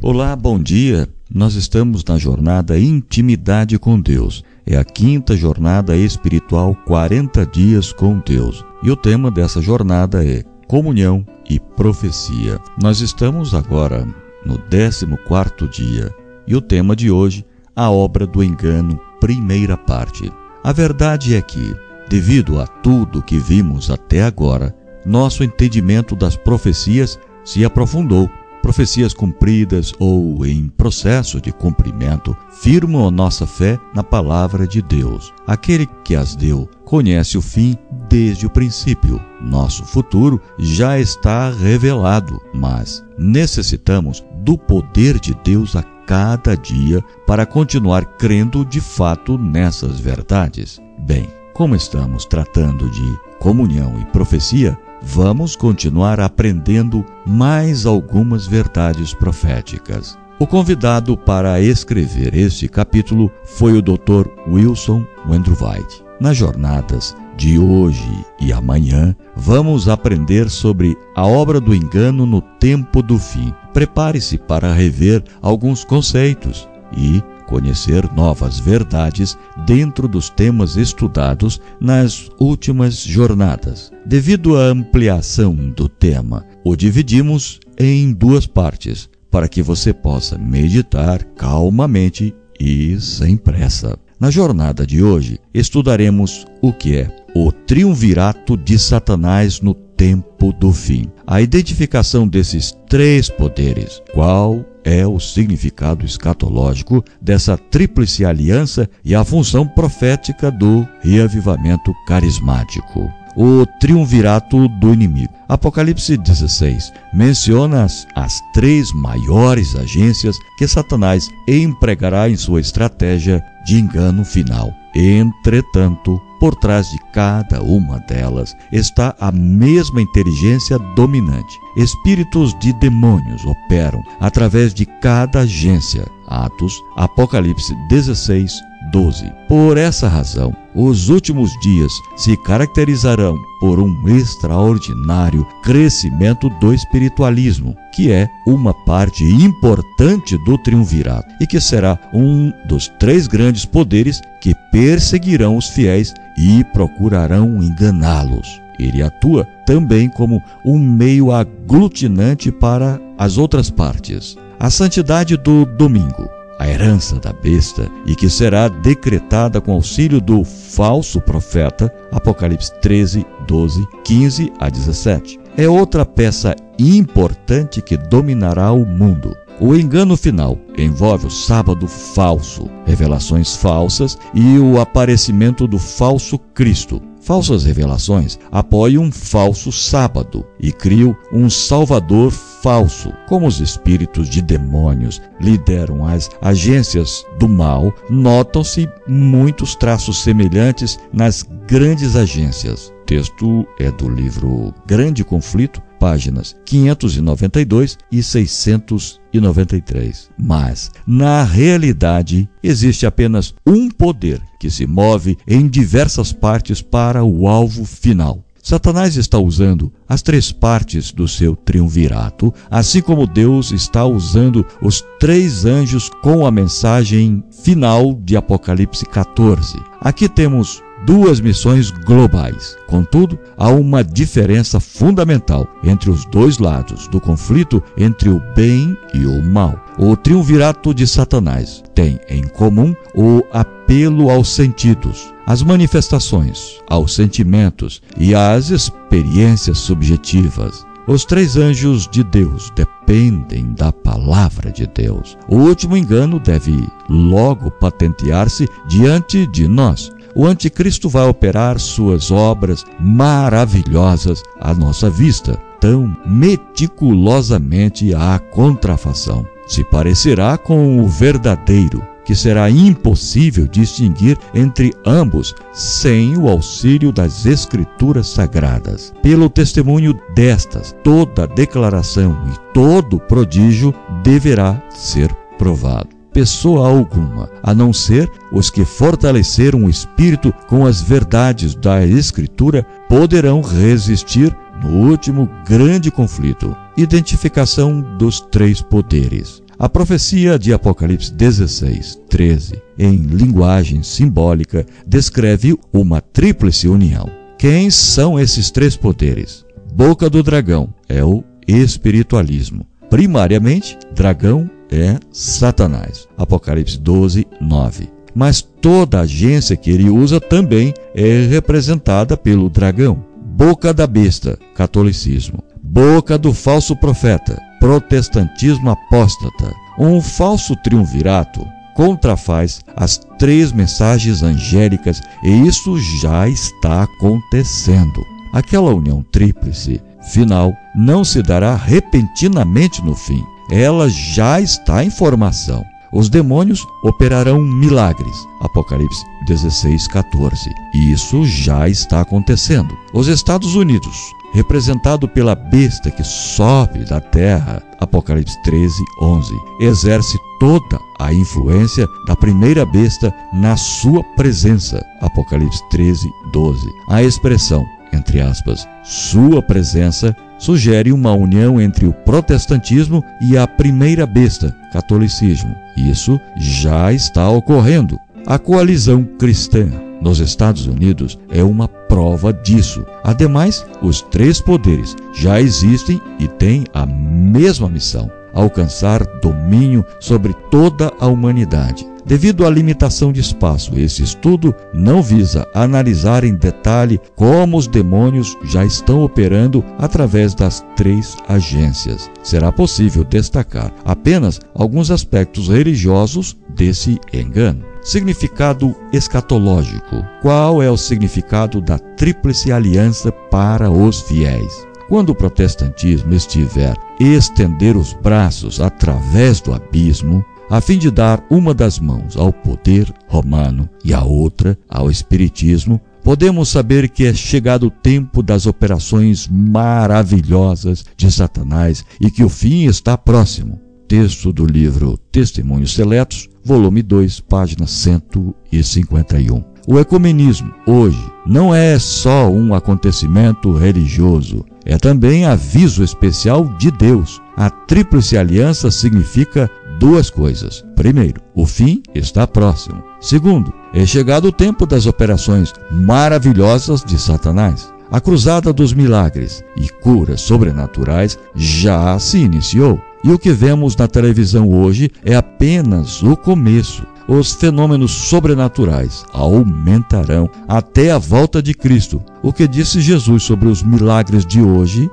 Olá, bom dia. Nós estamos na jornada Intimidade com Deus. É a quinta jornada espiritual 40 dias com Deus. E o tema dessa jornada é Comunhão e Profecia. Nós estamos agora no 14 dia. E o tema de hoje, a obra do engano, primeira parte. A verdade é que, devido a tudo que vimos até agora, nosso entendimento das profecias se aprofundou. Profecias cumpridas ou em processo de cumprimento firmam nossa fé na palavra de Deus. Aquele que as deu conhece o fim desde o princípio. Nosso futuro já está revelado, mas necessitamos do poder de Deus a cada dia para continuar crendo de fato nessas verdades. Bem, como estamos tratando de comunhão e profecia, vamos continuar aprendendo mais algumas verdades proféticas. O convidado para escrever este capítulo foi o Dr. Wilson Wendrowite. Nas jornadas de hoje e amanhã, vamos aprender sobre a obra do engano no tempo do fim. Prepare-se para rever alguns conceitos e conhecer novas verdades dentro dos temas estudados nas últimas jornadas. Devido à ampliação do tema, o dividimos em duas partes, para que você possa meditar calmamente e sem pressa. Na jornada de hoje, estudaremos o que é o triunvirato de Satanás no tempo do fim. A identificação desses três poderes, qual é o significado escatológico dessa tríplice aliança e a função profética do reavivamento carismático o triunvirato do inimigo. Apocalipse 16 menciona as, as, três maiores agências que Satanás empregará em sua estratégia de engano final. Entretanto, por trás de cada uma delas está a mesma inteligência dominante. Espíritos de demônios operam através de cada agência. Atos, Apocalipse 16, 12. Por essa razão, os últimos dias se caracterizarão por um extraordinário crescimento do espiritualismo, que é uma parte importante do triunvirato e que será um dos três grandes poderes que perseguirão os fiéis e procurarão enganá-los. Ele atua também como um meio aglutinante para as outras partes. A santidade do domingo a herança da besta, e que será decretada com auxílio do falso profeta, Apocalipse 13, 12, 15 a 17. É outra peça importante que dominará o mundo. O engano final envolve o sábado falso, revelações falsas e o aparecimento do falso Cristo. Falsas revelações apoiam um falso sábado e criam um salvador falso. Como os espíritos de demônios lideram as agências do mal, notam-se muitos traços semelhantes nas grandes agências. O texto é do livro Grande Conflito, páginas 592 e 693. Mas, na realidade, existe apenas um poder que se move em diversas partes para o alvo final. Satanás está usando as três partes do seu triunvirato, assim como Deus está usando os três anjos com a mensagem final de Apocalipse 14. Aqui temos duas missões globais. Contudo, há uma diferença fundamental entre os dois lados do conflito entre o bem e o mal. O triunvirato de Satanás tem em comum o apelo aos sentidos, às manifestações, aos sentimentos e às experiências subjetivas. Os três anjos de Deus dependem da palavra de Deus. O último engano deve logo patentear-se diante de nós o anticristo vai operar suas obras maravilhosas à nossa vista, tão meticulosamente à contrafação. Se parecerá com o verdadeiro, que será impossível distinguir entre ambos sem o auxílio das Escrituras Sagradas. Pelo testemunho destas, toda declaração e todo prodígio deverá ser provado pessoa alguma, a não ser os que fortaleceram o espírito com as verdades da Escritura, poderão resistir no último grande conflito. Identificação dos três poderes. A profecia de Apocalipse 16, 13, em linguagem simbólica, descreve uma tríplice união. Quem são esses três poderes? Boca do dragão é o espiritualismo. Primariamente, dragão é Satanás. Apocalipse 12, 9. Mas toda agência que ele usa também é representada pelo dragão. Boca da besta, catolicismo. Boca do falso profeta, protestantismo apóstata. Um falso triunvirato contrafaz as três mensagens angélicas e isso já está acontecendo. Aquela união tríplice final não se dará repentinamente no fim. Ela já está em formação. Os demônios operarão milagres. Apocalipse 16, 14. E isso já está acontecendo. Os Estados Unidos representado pela besta que sobe da terra, Apocalipse 13, 11, exerce toda a influência da primeira besta na sua presença, Apocalipse 13, 12. A expressão, entre aspas, sua presença, sugere uma união entre o protestantismo e a primeira besta, catolicismo. Isso já está ocorrendo. A coalizão cristã nos Estados Unidos é uma prova disso. Ademais, os três poderes já existem e têm a mesma missão: alcançar domínio sobre toda a humanidade. Devido à limitação de espaço, esse estudo não visa analisar em detalhe como os demônios já estão operando através das três agências. Será possível destacar apenas alguns aspectos religiosos desse engano. Significado escatológico. Qual é o significado da Tríplice Aliança para os fiéis? Quando o protestantismo estiver estender os braços através do abismo, a fim de dar uma das mãos ao poder romano e a outra ao espiritismo, podemos saber que é chegado o tempo das operações maravilhosas de Satanás e que o fim está próximo. Texto do livro Testemunhos Seletos, volume 2, página 151. O ecumenismo, hoje, não é só um acontecimento religioso, é também aviso especial de Deus. A Tríplice Aliança significa duas coisas. Primeiro, o fim está próximo. Segundo, é chegado o tempo das operações maravilhosas de Satanás. A cruzada dos milagres e curas sobrenaturais já se iniciou. E o que vemos na televisão hoje é apenas o começo. Os fenômenos sobrenaturais aumentarão até a volta de Cristo. O que disse Jesus sobre os milagres de hoje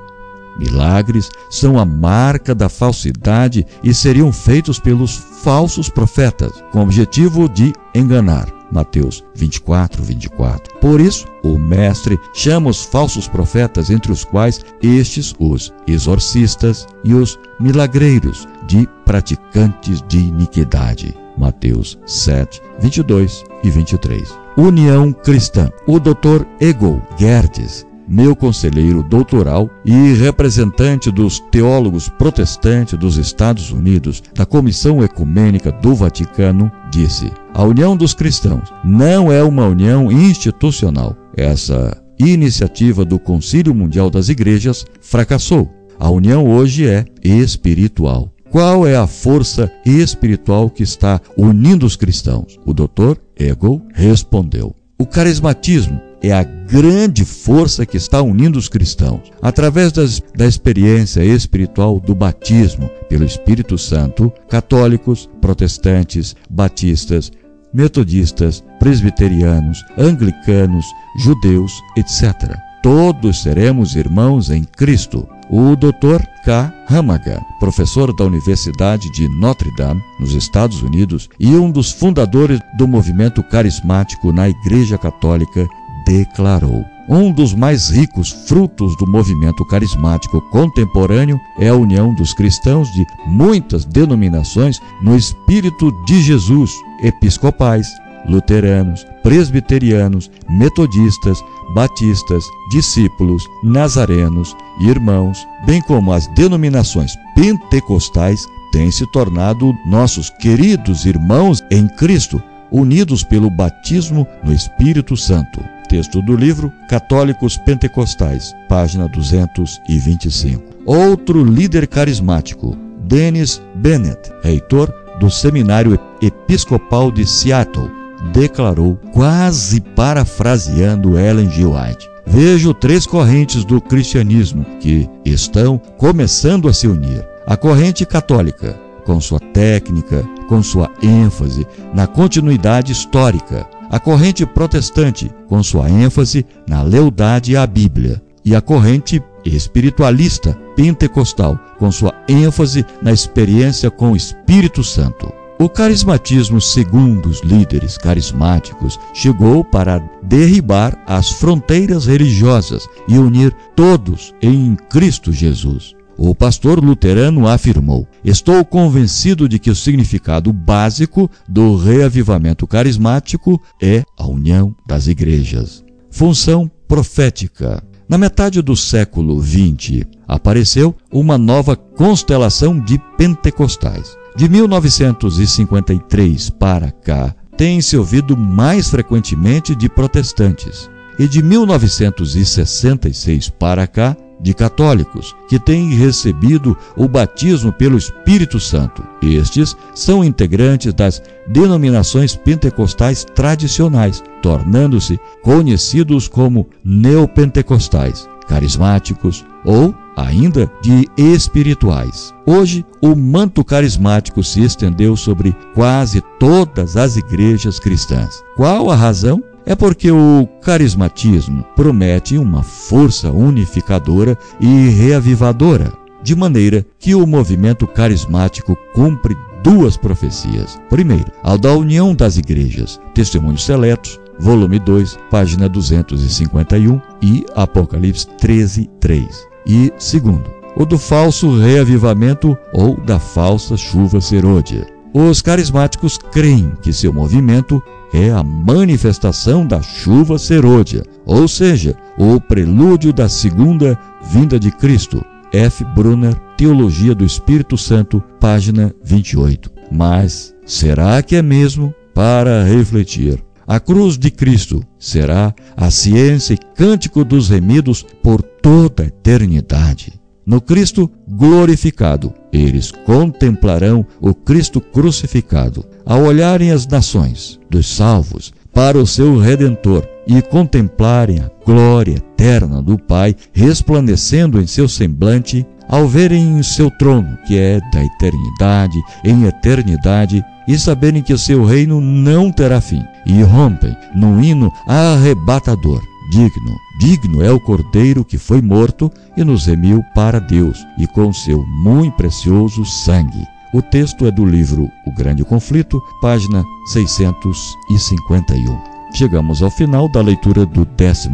Milagres são a marca da falsidade e seriam feitos pelos falsos profetas, com o objetivo de enganar. Mateus 24, 24. Por isso, o Mestre chama os falsos profetas, entre os quais estes os exorcistas e os milagreiros, de praticantes de iniquidade. Mateus 7, 22 e 23. União Cristã. O Dr. Ego Gerdes meu conselheiro doutoral e representante dos teólogos protestantes dos Estados Unidos da Comissão Ecumênica do Vaticano, disse: a união dos cristãos não é uma união institucional. Essa iniciativa do Concílio Mundial das Igrejas fracassou. A união hoje é espiritual. Qual é a força espiritual que está unindo os cristãos? O doutor Hegel respondeu: o carismatismo é a grande força que está unindo os cristãos. Através das, da experiência espiritual do batismo pelo Espírito Santo, católicos, protestantes, batistas, metodistas, presbiterianos, anglicanos, judeus, etc. Todos seremos irmãos em Cristo. O Dr. K. Hamaga, professor da Universidade de Notre Dame, nos Estados Unidos, e um dos fundadores do movimento carismático na Igreja Católica, declarou: Um dos mais ricos frutos do movimento carismático contemporâneo é a união dos cristãos de muitas denominações no Espírito de Jesus, episcopais, luteranos, presbiterianos, metodistas, batistas, discípulos, nazarenos, irmãos, bem como as denominações pentecostais, têm se tornado nossos queridos irmãos em Cristo unidos pelo batismo no Espírito Santo. Texto do livro Católicos Pentecostais, página 225. Outro líder carismático, Dennis Bennett, reitor do Seminário Episcopal de Seattle, declarou, quase parafraseando Ellen G. White: Vejo três correntes do cristianismo que estão começando a se unir. A corrente católica, com sua técnica, com sua ênfase na continuidade histórica. A corrente protestante, com sua ênfase na lealdade à Bíblia. E a corrente espiritualista pentecostal, com sua ênfase na experiência com o Espírito Santo. O carismatismo, segundo os líderes carismáticos, chegou para derribar as fronteiras religiosas e unir todos em Cristo Jesus. O pastor luterano afirmou: Estou convencido de que o significado básico do reavivamento carismático é a união das igrejas. Função profética. Na metade do século XX, apareceu uma nova constelação de pentecostais. De 1953 para cá, tem-se ouvido mais frequentemente de protestantes, e de 1966 para cá, de católicos, que têm recebido o batismo pelo Espírito Santo. Estes são integrantes das denominações pentecostais tradicionais, tornando-se conhecidos como neopentecostais, carismáticos ou ainda de espirituais. Hoje, o manto carismático se estendeu sobre quase todas as igrejas cristãs. Qual a razão? É porque o carismatismo promete uma força unificadora e reavivadora, de maneira que o movimento carismático cumpre duas profecias. Primeiro, ao da união das igrejas, Testemunhos Seletos, volume 2, página 251 e Apocalipse 13, 3 e segundo, o do falso reavivamento ou da falsa chuva serôdia. Os carismáticos creem que seu movimento é a manifestação da chuva serôdia, ou seja, o prelúdio da segunda vinda de Cristo. F. Brunner, Teologia do Espírito Santo, página 28. Mas será que é mesmo para refletir? A cruz de Cristo será a ciência e cântico dos remidos por toda a eternidade. No Cristo glorificado, eles contemplarão o Cristo crucificado. Ao olharem as nações dos salvos para o seu Redentor e contemplarem a glória eterna do Pai resplandecendo em seu semblante, ao verem seu trono, que é da eternidade em eternidade, e saberem que o seu reino não terá fim, e rompem num hino arrebatador. Digno, digno é o Cordeiro que foi morto e nos remiu para Deus, e com seu muito precioso sangue. O texto é do livro O Grande Conflito, página 651. Chegamos ao final da leitura do 14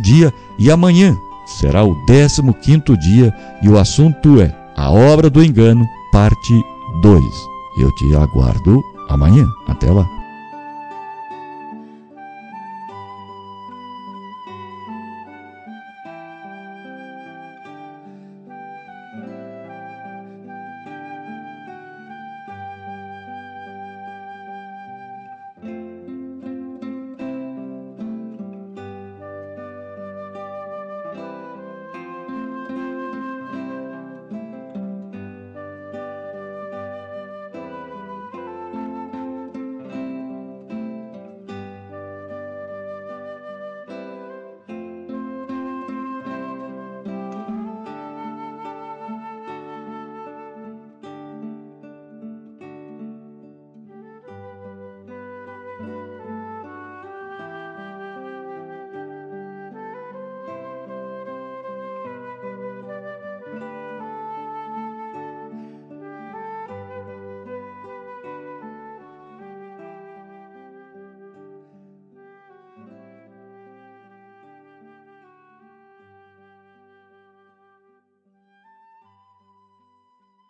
dia e amanhã será o 15 dia e o assunto é A Obra do Engano, parte 2. Eu te aguardo amanhã. Até lá.